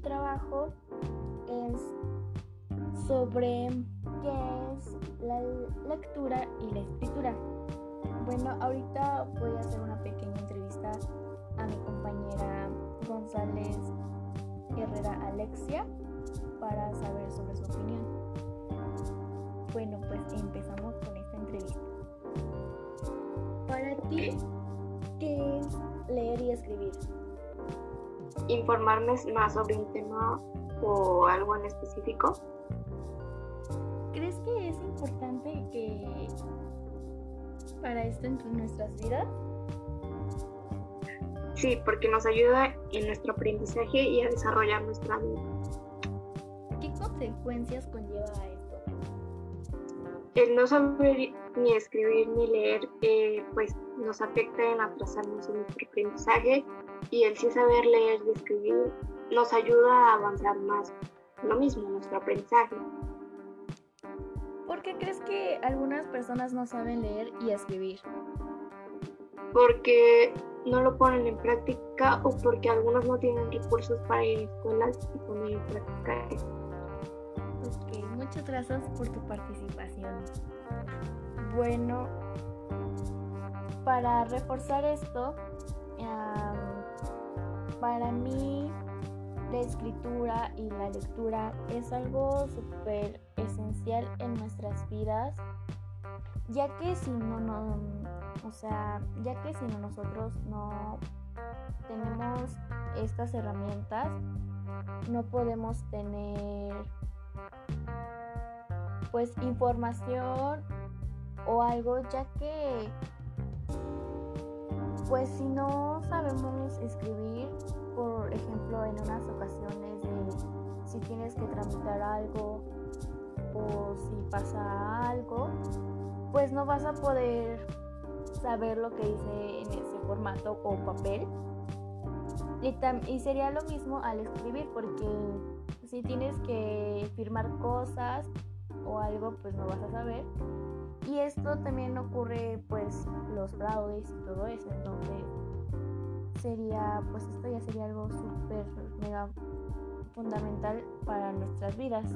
trabajo es sobre qué es la lectura y la escritura. Bueno, ahorita voy a hacer una pequeña entrevista a mi compañera González Herrera Alexia para saber sobre su opinión. Bueno, pues empezamos con esta entrevista. Para ti, ¿qué es leer y escribir? Informarme más sobre un tema o algo en específico. ¿Crees que es importante que para esto en nuestras vidas? Sí, porque nos ayuda en nuestro aprendizaje y a desarrollar nuestra vida. ¿Qué consecuencias conlleva esto? El no saber ni escribir ni leer, eh, pues nos afecta en atrasarnos en nuestro aprendizaje y el sí saber leer y escribir nos ayuda a avanzar más. Lo mismo, nuestro aprendizaje. ¿Por qué crees que algunas personas no saben leer y escribir? Porque no lo ponen en práctica o porque algunos no tienen recursos para ir a escuelas y poner en práctica muchas gracias por tu participación. Bueno, para reforzar esto, para mí la escritura y la lectura es algo súper esencial en nuestras vidas, ya que si no, no, o sea, ya que si no nosotros no tenemos estas herramientas, no podemos tener pues información o algo, ya que pues si no sabemos escribir, por ejemplo, en unas ocasiones si tienes que tramitar algo o si pasa algo, pues no vas a poder saber lo que dice en ese formato o papel. Y, y sería lo mismo al escribir, porque si tienes que firmar cosas o algo, pues no vas a saber. Y esto también ocurre, pues, los fraudes y todo eso. Entonces, sería, pues esto ya sería algo súper mega fundamental para nuestras vidas.